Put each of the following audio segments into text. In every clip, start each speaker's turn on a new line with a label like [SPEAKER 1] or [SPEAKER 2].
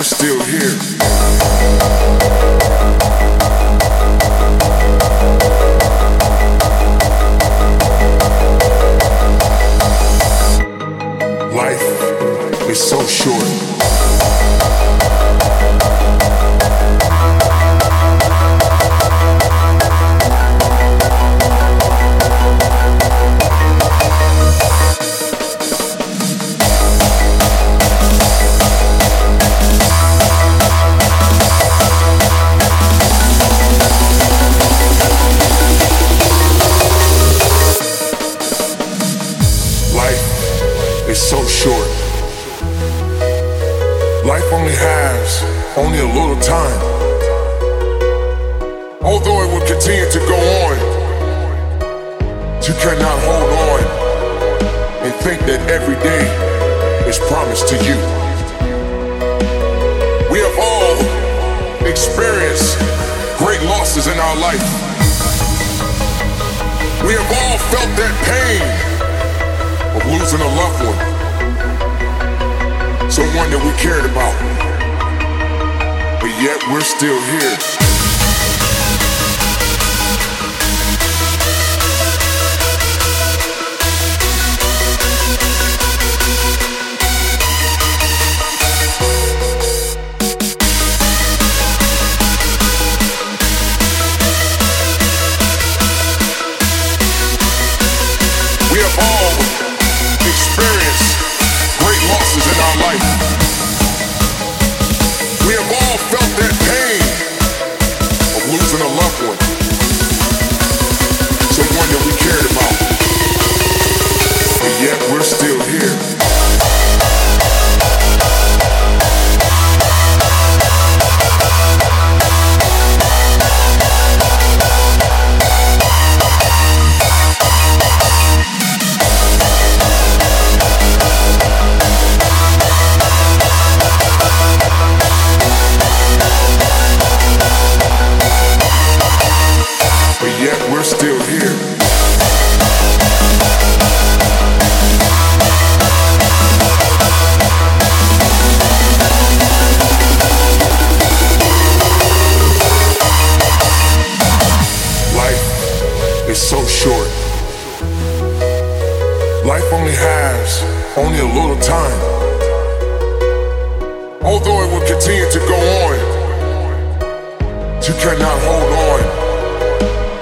[SPEAKER 1] we're still here. Is so short. Life only has only a little time. Although it will continue to go on, you cannot hold on and think that every day is promised to you. We have all experienced great losses in our life. We have all felt that pain losing a loved one, someone that we cared about, but yet we're still here. Is so short. Life only has only a little time. Although it will continue to go on, you cannot hold on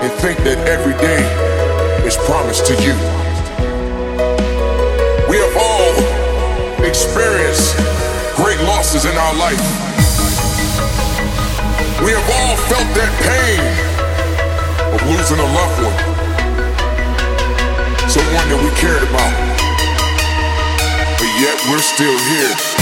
[SPEAKER 1] and think that every day is promised to you. We have all experienced great losses in our life. We have all felt that pain of losing a loved one, someone that we cared about, but yet we're still here.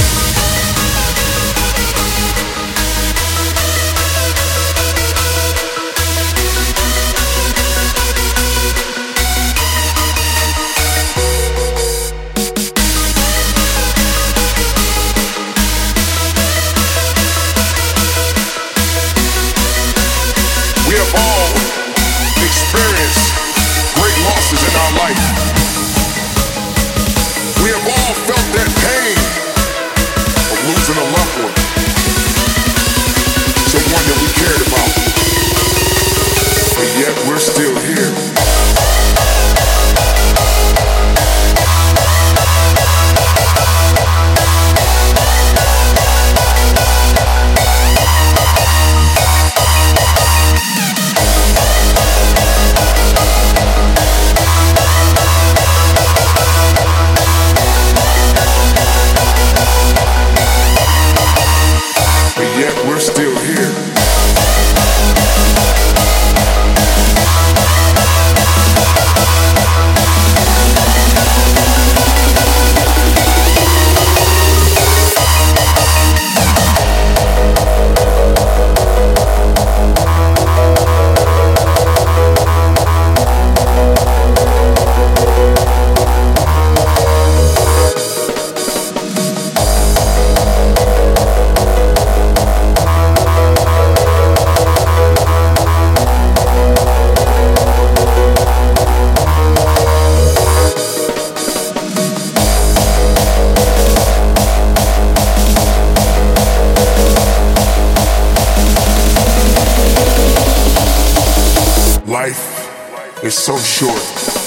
[SPEAKER 1] Life is so short.